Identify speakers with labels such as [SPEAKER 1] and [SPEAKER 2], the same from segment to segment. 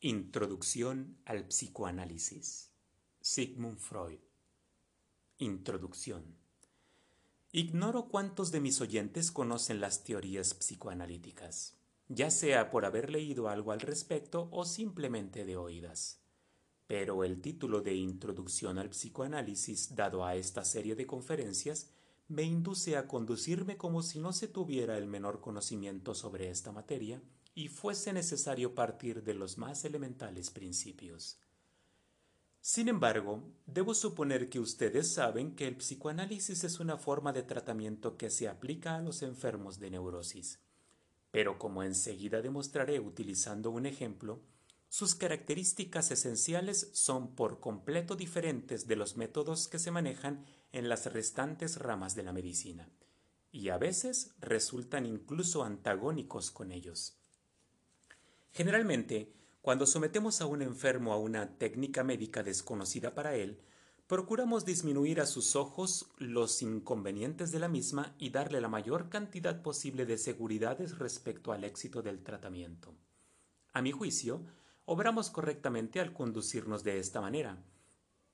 [SPEAKER 1] Introducción al psicoanálisis. Sigmund Freud. Introducción. Ignoro cuántos de mis oyentes conocen las teorías psicoanalíticas, ya sea por haber leído algo al respecto o simplemente de oídas. Pero el título de Introducción al psicoanálisis dado a esta serie de conferencias me induce a conducirme como si no se tuviera el menor conocimiento sobre esta materia y fuese necesario partir de los más elementales principios. Sin embargo, debo suponer que ustedes saben que el psicoanálisis es una forma de tratamiento que se aplica a los enfermos de neurosis. Pero como enseguida demostraré utilizando un ejemplo, sus características esenciales son por completo diferentes de los métodos que se manejan en las restantes ramas de la medicina, y a veces resultan incluso antagónicos con ellos. Generalmente, cuando sometemos a un enfermo a una técnica médica desconocida para él, procuramos disminuir a sus ojos los inconvenientes de la misma y darle la mayor cantidad posible de seguridades respecto al éxito del tratamiento. A mi juicio, obramos correctamente al conducirnos de esta manera,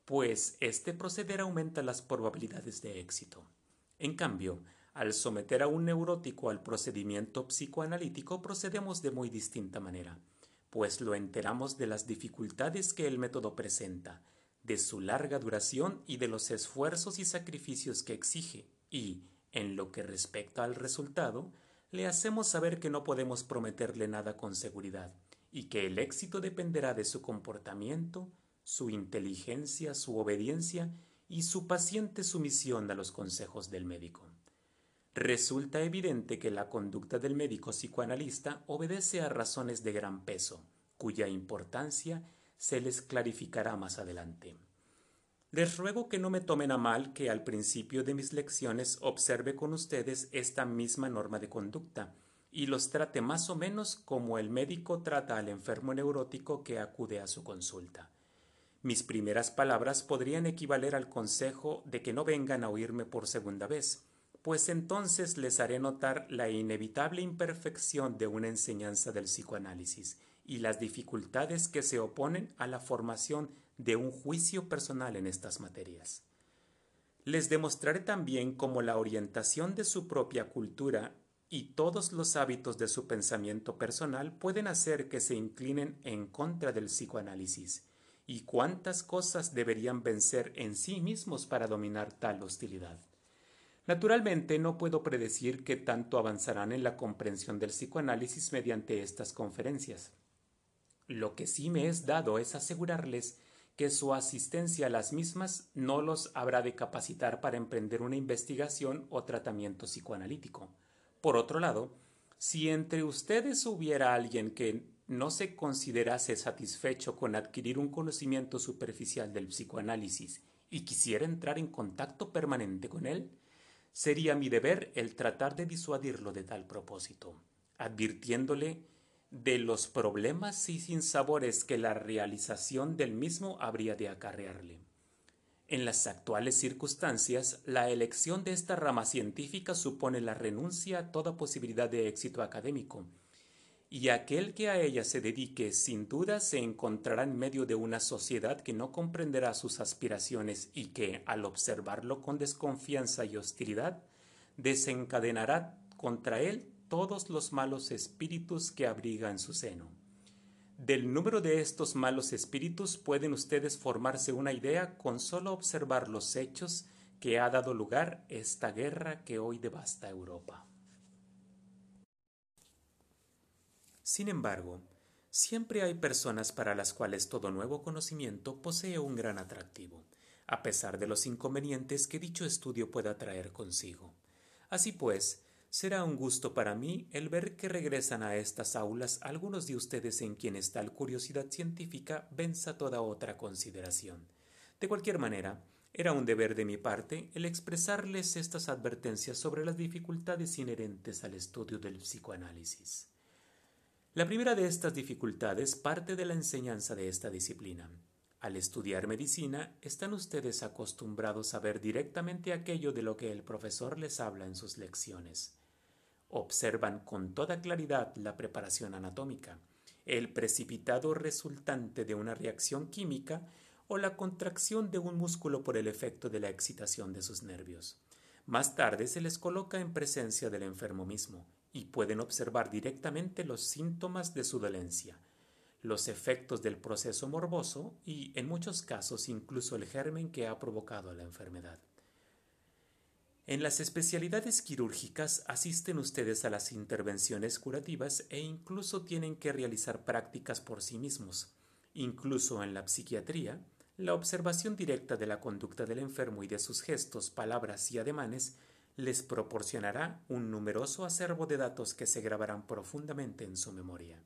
[SPEAKER 1] pues este proceder aumenta las probabilidades de éxito. En cambio, al someter a un neurótico al procedimiento psicoanalítico procedemos de muy distinta manera, pues lo enteramos de las dificultades que el método presenta, de su larga duración y de los esfuerzos y sacrificios que exige, y, en lo que respecta al resultado, le hacemos saber que no podemos prometerle nada con seguridad, y que el éxito dependerá de su comportamiento, su inteligencia, su obediencia y su paciente sumisión a los consejos del médico. Resulta evidente que la conducta del médico psicoanalista obedece a razones de gran peso, cuya importancia se les clarificará más adelante. Les ruego que no me tomen a mal que al principio de mis lecciones observe con ustedes esta misma norma de conducta y los trate más o menos como el médico trata al enfermo neurótico que acude a su consulta. Mis primeras palabras podrían equivaler al consejo de que no vengan a oírme por segunda vez, pues entonces les haré notar la inevitable imperfección de una enseñanza del psicoanálisis y las dificultades que se oponen a la formación de un juicio personal en estas materias. Les demostraré también cómo la orientación de su propia cultura y todos los hábitos de su pensamiento personal pueden hacer que se inclinen en contra del psicoanálisis, y cuántas cosas deberían vencer en sí mismos para dominar tal hostilidad. Naturalmente no puedo predecir qué tanto avanzarán en la comprensión del psicoanálisis mediante estas conferencias. Lo que sí me es dado es asegurarles que su asistencia a las mismas no los habrá de capacitar para emprender una investigación o tratamiento psicoanalítico. Por otro lado, si entre ustedes hubiera alguien que no se considerase satisfecho con adquirir un conocimiento superficial del psicoanálisis y quisiera entrar en contacto permanente con él, Sería mi deber el tratar de disuadirlo de tal propósito, advirtiéndole de los problemas y sinsabores que la realización del mismo habría de acarrearle. En las actuales circunstancias, la elección de esta rama científica supone la renuncia a toda posibilidad de éxito académico, y aquel que a ella se dedique sin duda se encontrará en medio de una sociedad que no comprenderá sus aspiraciones y que, al observarlo con desconfianza y hostilidad, desencadenará contra él todos los malos espíritus que abriga en su seno. Del número de estos malos espíritus pueden ustedes formarse una idea con solo observar los hechos que ha dado lugar esta guerra que hoy devasta Europa. Sin embargo, siempre hay personas para las cuales todo nuevo conocimiento posee un gran atractivo, a pesar de los inconvenientes que dicho estudio pueda traer consigo. Así pues, será un gusto para mí el ver que regresan a estas aulas algunos de ustedes en quienes tal curiosidad científica venza toda otra consideración. De cualquier manera, era un deber de mi parte el expresarles estas advertencias sobre las dificultades inherentes al estudio del psicoanálisis. La primera de estas dificultades parte de la enseñanza de esta disciplina. Al estudiar medicina, están ustedes acostumbrados a ver directamente aquello de lo que el profesor les habla en sus lecciones. Observan con toda claridad la preparación anatómica, el precipitado resultante de una reacción química o la contracción de un músculo por el efecto de la excitación de sus nervios. Más tarde se les coloca en presencia del enfermo mismo y pueden observar directamente los síntomas de su dolencia, los efectos del proceso morboso y, en muchos casos, incluso el germen que ha provocado la enfermedad. En las especialidades quirúrgicas asisten ustedes a las intervenciones curativas e incluso tienen que realizar prácticas por sí mismos. Incluso en la psiquiatría, la observación directa de la conducta del enfermo y de sus gestos, palabras y ademanes les proporcionará un numeroso acervo de datos que se grabarán profundamente en su memoria.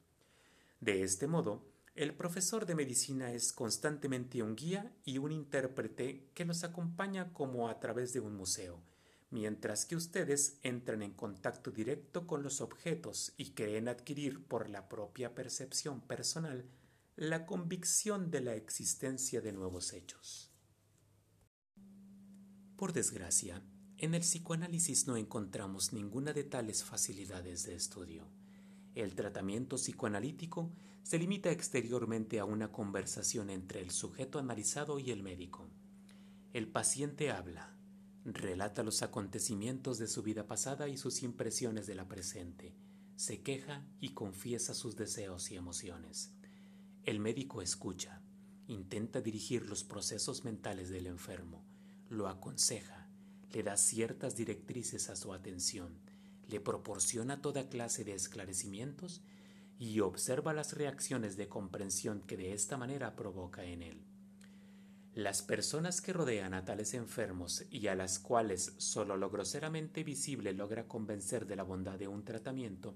[SPEAKER 1] De este modo, el profesor de medicina es constantemente un guía y un intérprete que los acompaña como a través de un museo, mientras que ustedes entran en contacto directo con los objetos y creen adquirir por la propia percepción personal la convicción de la existencia de nuevos hechos. Por desgracia, en el psicoanálisis no encontramos ninguna de tales facilidades de estudio. El tratamiento psicoanalítico se limita exteriormente a una conversación entre el sujeto analizado y el médico. El paciente habla, relata los acontecimientos de su vida pasada y sus impresiones de la presente, se queja y confiesa sus deseos y emociones. El médico escucha, intenta dirigir los procesos mentales del enfermo, lo aconseja, le da ciertas directrices a su atención, le proporciona toda clase de esclarecimientos y observa las reacciones de comprensión que de esta manera provoca en él. Las personas que rodean a tales enfermos y a las cuales solo lo groseramente visible logra convencer de la bondad de un tratamiento,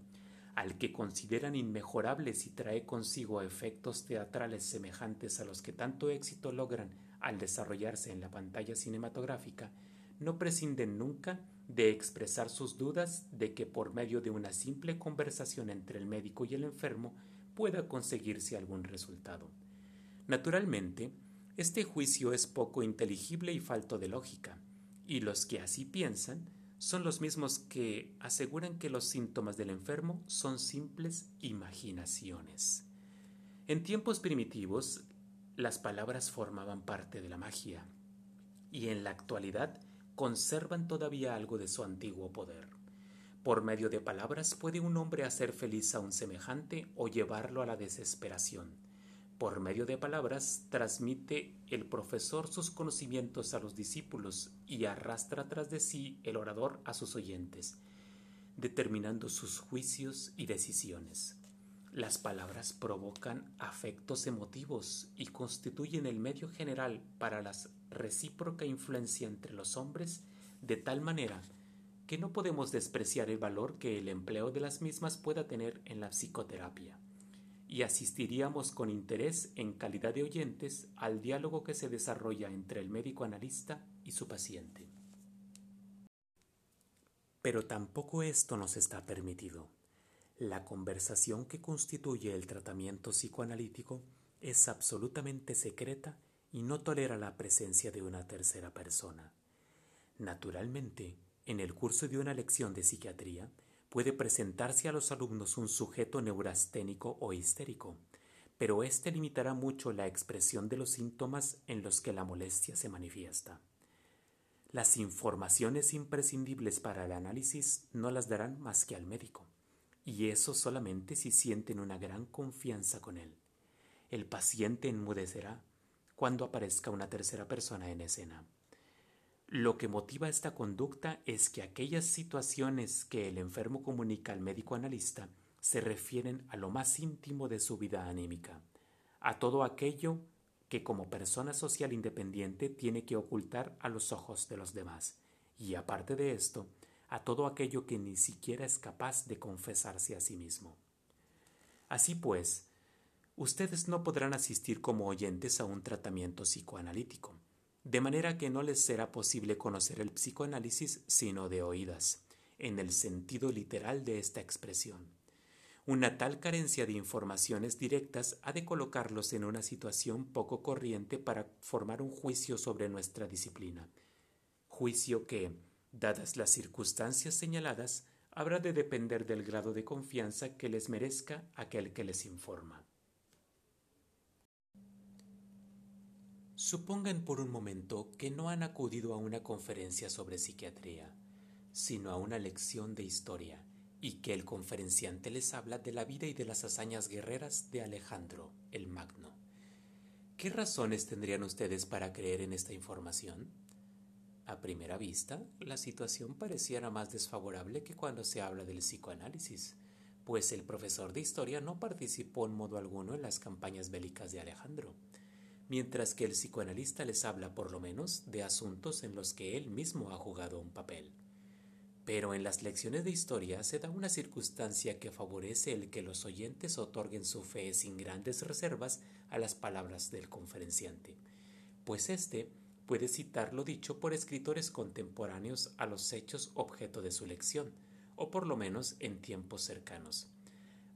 [SPEAKER 1] al que consideran inmejorables y trae consigo efectos teatrales semejantes a los que tanto éxito logran al desarrollarse en la pantalla cinematográfica, no prescinden nunca de expresar sus dudas de que por medio de una simple conversación entre el médico y el enfermo pueda conseguirse algún resultado. Naturalmente, este juicio es poco inteligible y falto de lógica, y los que así piensan son los mismos que aseguran que los síntomas del enfermo son simples imaginaciones. En tiempos primitivos, las palabras formaban parte de la magia, y en la actualidad conservan todavía algo de su antiguo poder. Por medio de palabras puede un hombre hacer feliz a un semejante o llevarlo a la desesperación. Por medio de palabras transmite el profesor sus conocimientos a los discípulos y arrastra tras de sí el orador a sus oyentes, determinando sus juicios y decisiones. Las palabras provocan afectos emotivos y constituyen el medio general para la recíproca influencia entre los hombres de tal manera que no podemos despreciar el valor que el empleo de las mismas pueda tener en la psicoterapia, y asistiríamos con interés en calidad de oyentes al diálogo que se desarrolla entre el médico analista y su paciente. Pero tampoco esto nos está permitido. La conversación que constituye el tratamiento psicoanalítico es absolutamente secreta y no tolera la presencia de una tercera persona. Naturalmente, en el curso de una lección de psiquiatría puede presentarse a los alumnos un sujeto neurasténico o histérico, pero éste limitará mucho la expresión de los síntomas en los que la molestia se manifiesta. Las informaciones imprescindibles para el análisis no las darán más que al médico y eso solamente si sienten una gran confianza con él. El paciente enmudecerá cuando aparezca una tercera persona en escena. Lo que motiva esta conducta es que aquellas situaciones que el enfermo comunica al médico analista se refieren a lo más íntimo de su vida anímica, a todo aquello que como persona social independiente tiene que ocultar a los ojos de los demás, y aparte de esto, a todo aquello que ni siquiera es capaz de confesarse a sí mismo. Así pues, ustedes no podrán asistir como oyentes a un tratamiento psicoanalítico, de manera que no les será posible conocer el psicoanálisis sino de oídas, en el sentido literal de esta expresión. Una tal carencia de informaciones directas ha de colocarlos en una situación poco corriente para formar un juicio sobre nuestra disciplina, juicio que, dadas las circunstancias señaladas, habrá de depender del grado de confianza que les merezca aquel que les informa. Supongan por un momento que no han acudido a una conferencia sobre psiquiatría, sino a una lección de historia, y que el conferenciante les habla de la vida y de las hazañas guerreras de Alejandro el Magno. ¿Qué razones tendrían ustedes para creer en esta información? A primera vista, la situación pareciera más desfavorable que cuando se habla del psicoanálisis, pues el profesor de historia no participó en modo alguno en las campañas bélicas de Alejandro, mientras que el psicoanalista les habla por lo menos de asuntos en los que él mismo ha jugado un papel. Pero en las lecciones de historia se da una circunstancia que favorece el que los oyentes otorguen su fe sin grandes reservas a las palabras del conferenciante, pues éste puede citar lo dicho por escritores contemporáneos a los hechos objeto de su lección, o por lo menos en tiempos cercanos.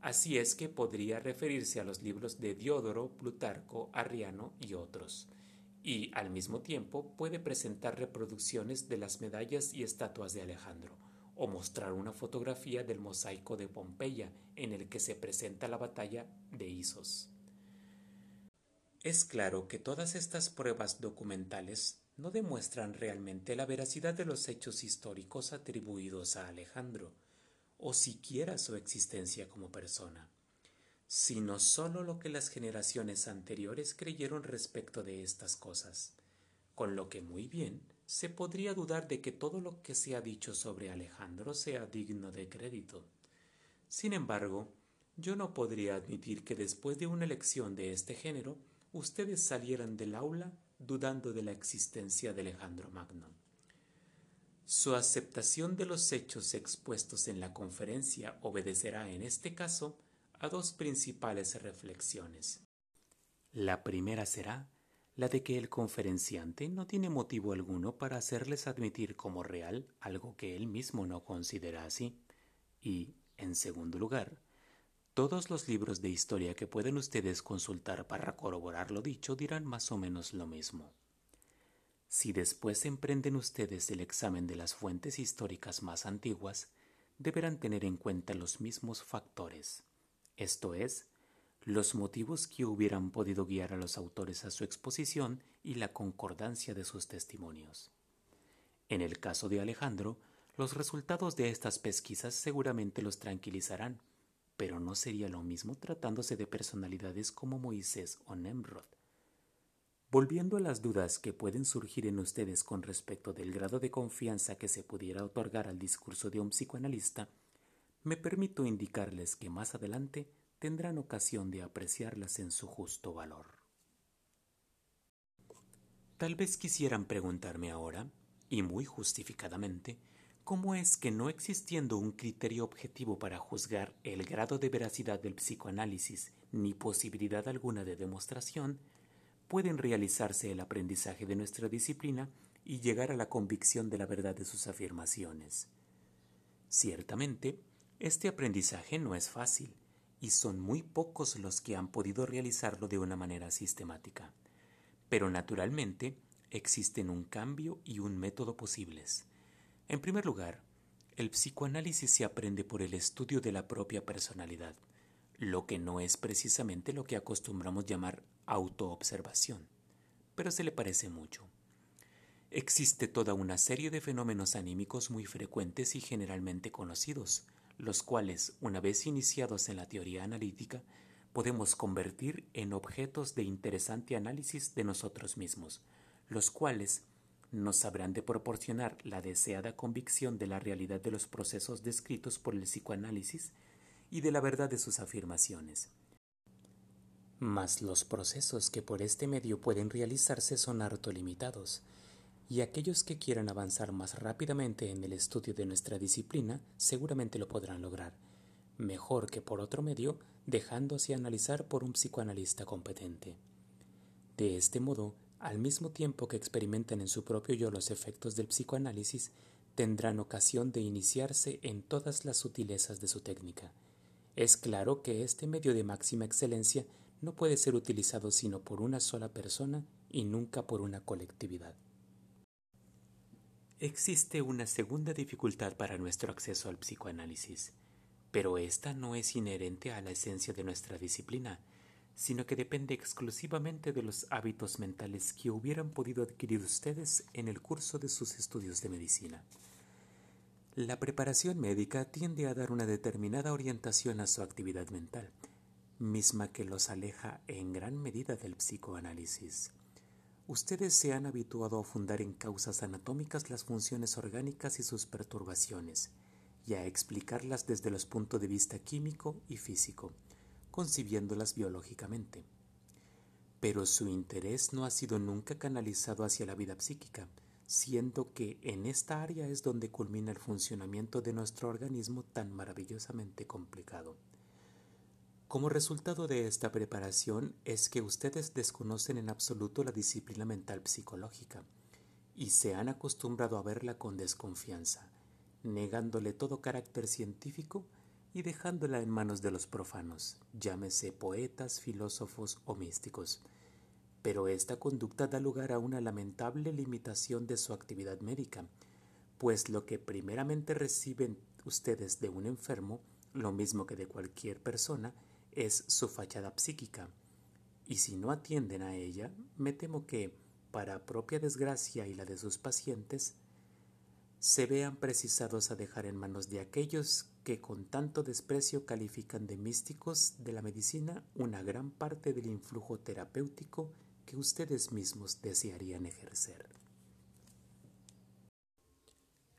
[SPEAKER 1] Así es que podría referirse a los libros de Diodoro, Plutarco, Arriano y otros y al mismo tiempo puede presentar reproducciones de las medallas y estatuas de Alejandro, o mostrar una fotografía del mosaico de Pompeya en el que se presenta la batalla de Isos. Es claro que todas estas pruebas documentales no demuestran realmente la veracidad de los hechos históricos atribuidos a Alejandro, o siquiera su existencia como persona sino sólo lo que las generaciones anteriores creyeron respecto de estas cosas, con lo que muy bien se podría dudar de que todo lo que se ha dicho sobre Alejandro sea digno de crédito. Sin embargo, yo no podría admitir que después de una elección de este género ustedes salieran del aula dudando de la existencia de Alejandro Magno. Su aceptación de los hechos expuestos en la conferencia obedecerá en este caso a dos principales reflexiones. La primera será la de que el conferenciante no tiene motivo alguno para hacerles admitir como real algo que él mismo no considera así. Y, en segundo lugar, todos los libros de historia que pueden ustedes consultar para corroborar lo dicho dirán más o menos lo mismo. Si después emprenden ustedes el examen de las fuentes históricas más antiguas, deberán tener en cuenta los mismos factores esto es, los motivos que hubieran podido guiar a los autores a su exposición y la concordancia de sus testimonios. En el caso de Alejandro, los resultados de estas pesquisas seguramente los tranquilizarán, pero no sería lo mismo tratándose de personalidades como Moisés o Nemrod. Volviendo a las dudas que pueden surgir en ustedes con respecto del grado de confianza que se pudiera otorgar al discurso de un psicoanalista, me permito indicarles que más adelante tendrán ocasión de apreciarlas en su justo valor. Tal vez quisieran preguntarme ahora, y muy justificadamente, cómo es que no existiendo un criterio objetivo para juzgar el grado de veracidad del psicoanálisis ni posibilidad alguna de demostración, pueden realizarse el aprendizaje de nuestra disciplina y llegar a la convicción de la verdad de sus afirmaciones. Ciertamente, este aprendizaje no es fácil y son muy pocos los que han podido realizarlo de una manera sistemática. Pero naturalmente existen un cambio y un método posibles. En primer lugar, el psicoanálisis se aprende por el estudio de la propia personalidad, lo que no es precisamente lo que acostumbramos llamar autoobservación, pero se le parece mucho. Existe toda una serie de fenómenos anímicos muy frecuentes y generalmente conocidos, los cuales, una vez iniciados en la teoría analítica, podemos convertir en objetos de interesante análisis de nosotros mismos, los cuales nos habrán de proporcionar la deseada convicción de la realidad de los procesos descritos por el psicoanálisis y de la verdad de sus afirmaciones. Mas los procesos que por este medio pueden realizarse son harto limitados, y aquellos que quieran avanzar más rápidamente en el estudio de nuestra disciplina seguramente lo podrán lograr, mejor que por otro medio, dejándose analizar por un psicoanalista competente. De este modo, al mismo tiempo que experimentan en su propio yo los efectos del psicoanálisis, tendrán ocasión de iniciarse en todas las sutilezas de su técnica. Es claro que este medio de máxima excelencia no puede ser utilizado sino por una sola persona y nunca por una colectividad. Existe una segunda dificultad para nuestro acceso al psicoanálisis, pero esta no es inherente a la esencia de nuestra disciplina, sino que depende exclusivamente de los hábitos mentales que hubieran podido adquirir ustedes en el curso de sus estudios de medicina. La preparación médica tiende a dar una determinada orientación a su actividad mental, misma que los aleja en gran medida del psicoanálisis. Ustedes se han habituado a fundar en causas anatómicas las funciones orgánicas y sus perturbaciones, y a explicarlas desde los puntos de vista químico y físico, concibiéndolas biológicamente. Pero su interés no ha sido nunca canalizado hacia la vida psíquica, siendo que en esta área es donde culmina el funcionamiento de nuestro organismo tan maravillosamente complicado. Como resultado de esta preparación es que ustedes desconocen en absoluto la disciplina mental psicológica y se han acostumbrado a verla con desconfianza, negándole todo carácter científico y dejándola en manos de los profanos, llámese poetas, filósofos o místicos. Pero esta conducta da lugar a una lamentable limitación de su actividad médica, pues lo que primeramente reciben ustedes de un enfermo, lo mismo que de cualquier persona, es su fachada psíquica, y si no atienden a ella, me temo que, para propia desgracia y la de sus pacientes, se vean precisados a dejar en manos de aquellos que con tanto desprecio califican de místicos de la medicina una gran parte del influjo terapéutico que ustedes mismos desearían ejercer.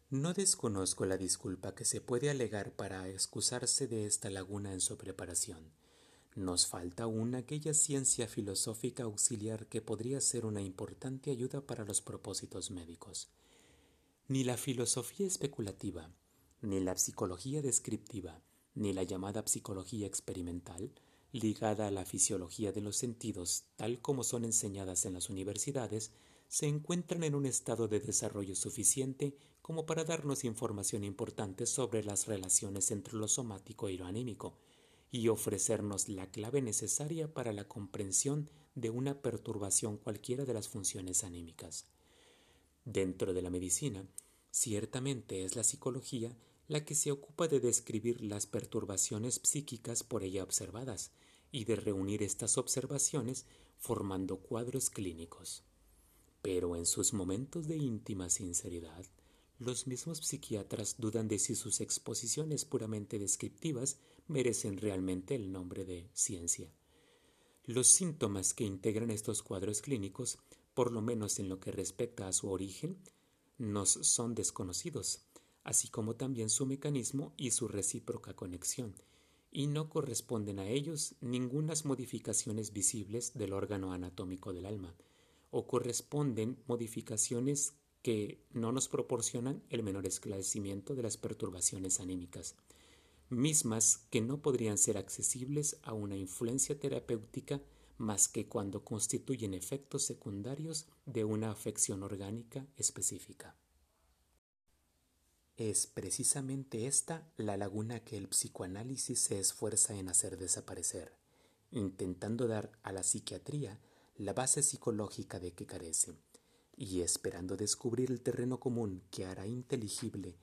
[SPEAKER 1] No desconozco la disculpa que se puede alegar para excusarse de esta laguna en su preparación nos falta aún aquella ciencia filosófica auxiliar que podría ser una importante ayuda para los propósitos médicos. Ni la filosofía especulativa, ni la psicología descriptiva, ni la llamada psicología experimental, ligada a la fisiología de los sentidos, tal como son enseñadas en las universidades, se encuentran en un estado de desarrollo suficiente como para darnos información importante sobre las relaciones entre lo somático y lo anímico, y ofrecernos la clave necesaria para la comprensión de una perturbación cualquiera de las funciones anímicas. Dentro de la medicina, ciertamente es la psicología la que se ocupa de describir las perturbaciones psíquicas por ella observadas y de reunir estas observaciones formando cuadros clínicos. Pero en sus momentos de íntima sinceridad, los mismos psiquiatras dudan de si sus exposiciones puramente descriptivas merecen realmente el nombre de ciencia. Los síntomas que integran estos cuadros clínicos, por lo menos en lo que respecta a su origen, nos son desconocidos, así como también su mecanismo y su recíproca conexión, y no corresponden a ellos ningunas modificaciones visibles del órgano anatómico del alma, o corresponden modificaciones que no nos proporcionan el menor esclarecimiento de las perturbaciones anímicas mismas que no podrían ser accesibles a una influencia terapéutica más que cuando constituyen efectos secundarios de una afección orgánica específica. Es precisamente esta la laguna que el psicoanálisis se esfuerza en hacer desaparecer, intentando dar a la psiquiatría la base psicológica de que carece, y esperando descubrir el terreno común que hará inteligible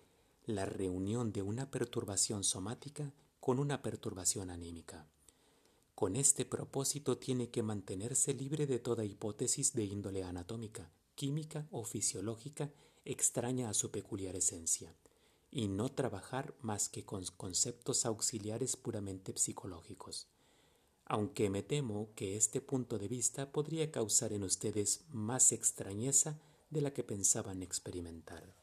[SPEAKER 1] la reunión de una perturbación somática con una perturbación anímica. Con este propósito tiene que mantenerse libre de toda hipótesis de índole anatómica, química o fisiológica extraña a su peculiar esencia, y no trabajar más que con conceptos auxiliares puramente psicológicos. Aunque me temo que este punto de vista podría causar en ustedes más extrañeza de la que pensaban experimentar.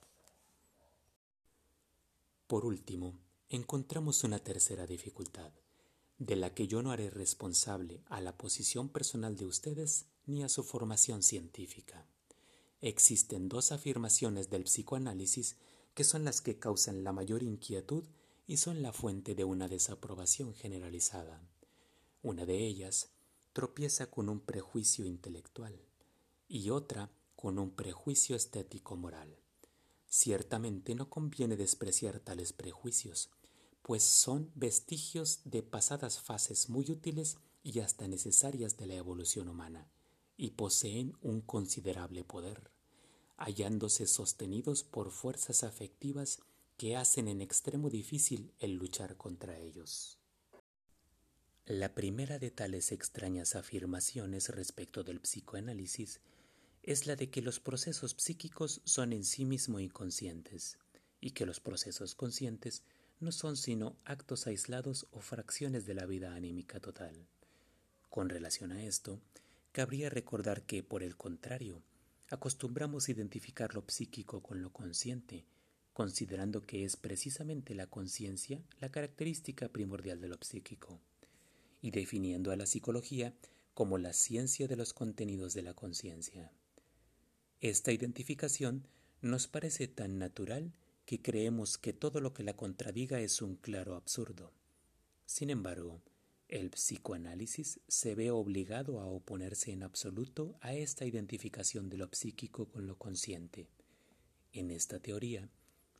[SPEAKER 1] Por último, encontramos una tercera dificultad, de la que yo no haré responsable a la posición personal de ustedes ni a su formación científica. Existen dos afirmaciones del psicoanálisis que son las que causan la mayor inquietud y son la fuente de una desaprobación generalizada. Una de ellas tropieza con un prejuicio intelectual y otra con un prejuicio estético-moral. Ciertamente no conviene despreciar tales prejuicios, pues son vestigios de pasadas fases muy útiles y hasta necesarias de la evolución humana, y poseen un considerable poder. hallándose sostenidos por fuerzas afectivas que hacen en extremo difícil el luchar contra ellos. La primera de tales extrañas afirmaciones respecto del psicoanálisis es la de que los procesos psíquicos son en sí mismo inconscientes y que los procesos conscientes no son sino actos aislados o fracciones de la vida anímica total. Con relación a esto, cabría recordar que, por el contrario, acostumbramos identificar lo psíquico con lo consciente, considerando que es precisamente la conciencia la característica primordial de lo psíquico, y definiendo a la psicología como la ciencia de los contenidos de la conciencia. Esta identificación nos parece tan natural que creemos que todo lo que la contradiga es un claro absurdo. Sin embargo, el psicoanálisis se ve obligado a oponerse en absoluto a esta identificación de lo psíquico con lo consciente. En esta teoría,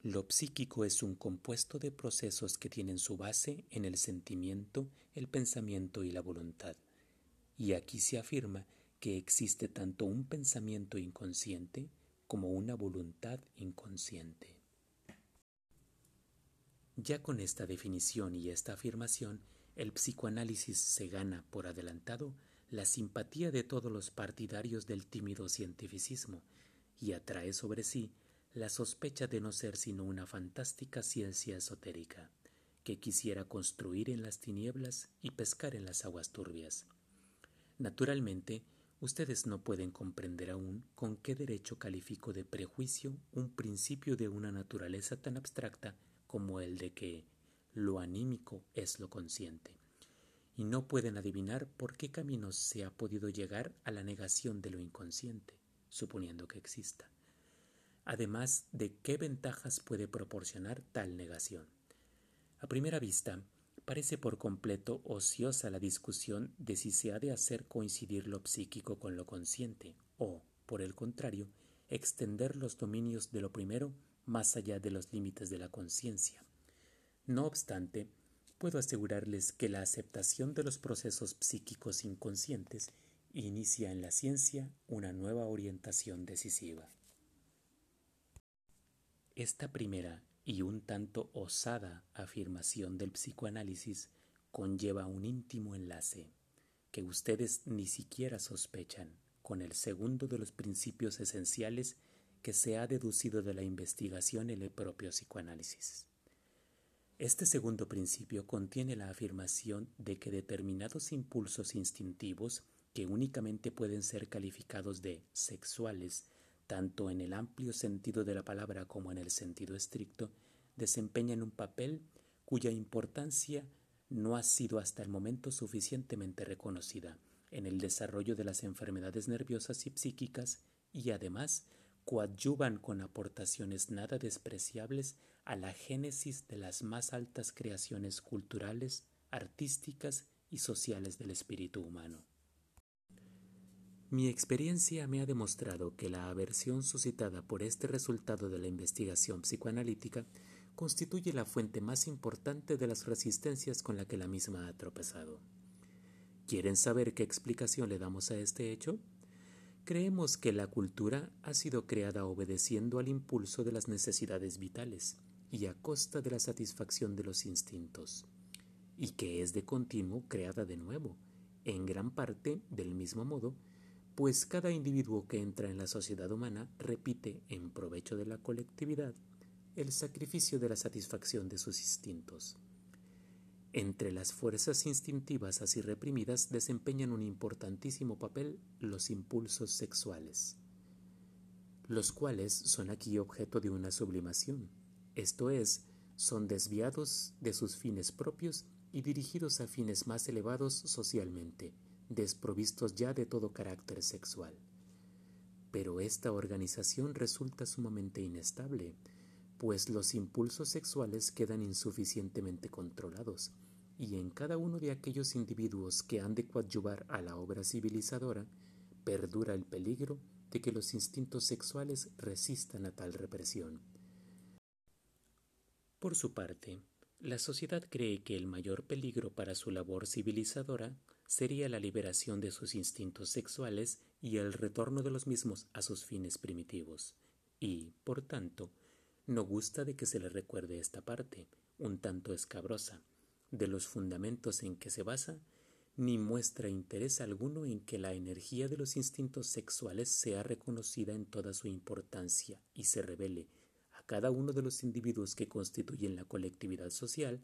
[SPEAKER 1] lo psíquico es un compuesto de procesos que tienen su base en el sentimiento, el pensamiento y la voluntad. Y aquí se afirma que existe tanto un pensamiento inconsciente como una voluntad inconsciente. Ya con esta definición y esta afirmación, el psicoanálisis se gana por adelantado la simpatía de todos los partidarios del tímido cientificismo y atrae sobre sí la sospecha de no ser sino una fantástica ciencia esotérica que quisiera construir en las tinieblas y pescar en las aguas turbias. Naturalmente, Ustedes no pueden comprender aún con qué derecho califico de prejuicio un principio de una naturaleza tan abstracta como el de que lo anímico es lo consciente, y no pueden adivinar por qué caminos se ha podido llegar a la negación de lo inconsciente, suponiendo que exista. Además de qué ventajas puede proporcionar tal negación. A primera vista, Parece por completo ociosa la discusión de si se ha de hacer coincidir lo psíquico con lo consciente o, por el contrario, extender los dominios de lo primero más allá de los límites de la conciencia. No obstante, puedo asegurarles que la aceptación de los procesos psíquicos inconscientes inicia en la ciencia una nueva orientación decisiva. Esta primera y un tanto osada afirmación del psicoanálisis conlleva un íntimo enlace que ustedes ni siquiera sospechan con el segundo de los principios esenciales que se ha deducido de la investigación en el propio psicoanálisis. Este segundo principio contiene la afirmación de que determinados impulsos instintivos que únicamente pueden ser calificados de sexuales tanto en el amplio sentido de la palabra como en el sentido estricto, desempeñan un papel cuya importancia no ha sido hasta el momento suficientemente reconocida en el desarrollo de las enfermedades nerviosas y psíquicas y además coadyuvan con aportaciones nada despreciables a la génesis de las más altas creaciones culturales, artísticas y sociales del espíritu humano. Mi experiencia me ha demostrado que la aversión suscitada por este resultado de la investigación psicoanalítica constituye la fuente más importante de las resistencias con la que la misma ha tropezado. ¿Quieren saber qué explicación le damos a este hecho? Creemos que la cultura ha sido creada obedeciendo al impulso de las necesidades vitales y a costa de la satisfacción de los instintos, y que es de continuo creada de nuevo, en gran parte del mismo modo pues cada individuo que entra en la sociedad humana repite, en provecho de la colectividad, el sacrificio de la satisfacción de sus instintos. Entre las fuerzas instintivas así reprimidas desempeñan un importantísimo papel los impulsos sexuales, los cuales son aquí objeto de una sublimación, esto es, son desviados de sus fines propios y dirigidos a fines más elevados socialmente, desprovistos ya de todo carácter sexual. Pero esta organización resulta sumamente inestable, pues los impulsos sexuales quedan insuficientemente controlados, y en cada uno de aquellos individuos que han de coadyuvar a la obra civilizadora, perdura el peligro de que los instintos sexuales resistan a tal represión. Por su parte, la sociedad cree que el mayor peligro para su labor civilizadora sería la liberación de sus instintos sexuales y el retorno de los mismos a sus fines primitivos, y, por tanto, no gusta de que se le recuerde esta parte, un tanto escabrosa, de los fundamentos en que se basa, ni muestra interés alguno en que la energía de los instintos sexuales sea reconocida en toda su importancia y se revele a cada uno de los individuos que constituyen la colectividad social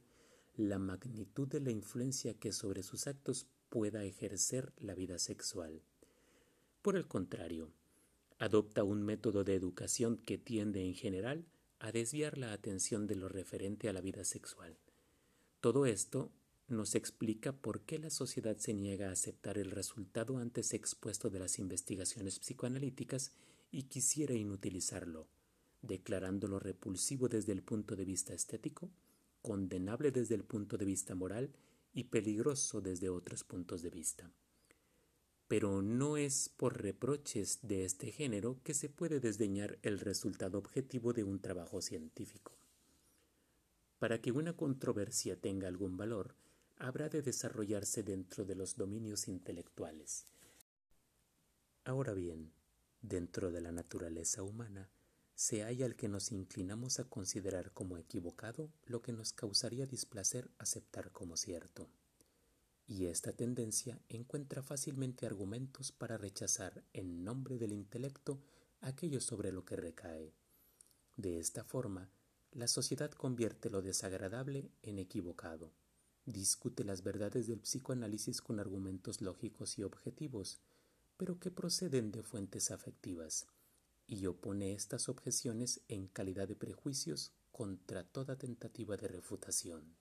[SPEAKER 1] la magnitud de la influencia que sobre sus actos pueda ejercer la vida sexual. Por el contrario, adopta un método de educación que tiende en general a desviar la atención de lo referente a la vida sexual. Todo esto nos explica por qué la sociedad se niega a aceptar el resultado antes expuesto de las investigaciones psicoanalíticas y quisiera inutilizarlo, declarándolo repulsivo desde el punto de vista estético, condenable desde el punto de vista moral y peligroso desde otros puntos de vista. Pero no es por reproches de este género que se puede desdeñar el resultado objetivo de un trabajo científico. Para que una controversia tenga algún valor, habrá de desarrollarse dentro de los dominios intelectuales. Ahora bien, dentro de la naturaleza humana, se halla el que nos inclinamos a considerar como equivocado lo que nos causaría displacer aceptar como cierto. Y esta tendencia encuentra fácilmente argumentos para rechazar en nombre del intelecto aquello sobre lo que recae. De esta forma, la sociedad convierte lo desagradable en equivocado, discute las verdades del psicoanálisis con argumentos lógicos y objetivos, pero que proceden de fuentes afectivas y opone estas objeciones en calidad de prejuicios contra toda tentativa de refutación.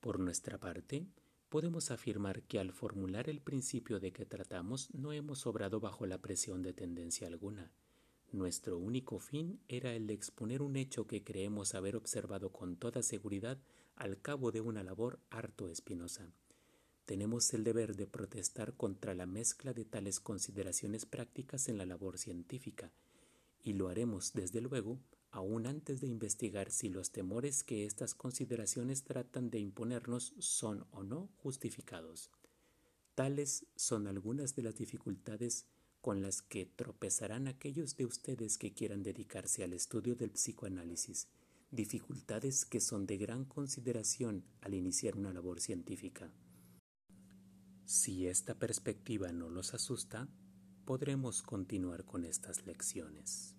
[SPEAKER 1] Por nuestra parte, podemos afirmar que al formular el principio de que tratamos no hemos obrado bajo la presión de tendencia alguna. Nuestro único fin era el de exponer un hecho que creemos haber observado con toda seguridad al cabo de una labor harto espinosa tenemos el deber de protestar contra la mezcla de tales consideraciones prácticas en la labor científica, y lo haremos desde luego aún antes de investigar si los temores que estas consideraciones tratan de imponernos son o no justificados. Tales son algunas de las dificultades con las que tropezarán aquellos de ustedes que quieran dedicarse al estudio del psicoanálisis, dificultades que son de gran consideración al iniciar una labor científica. Si esta perspectiva no los asusta, podremos continuar con estas lecciones.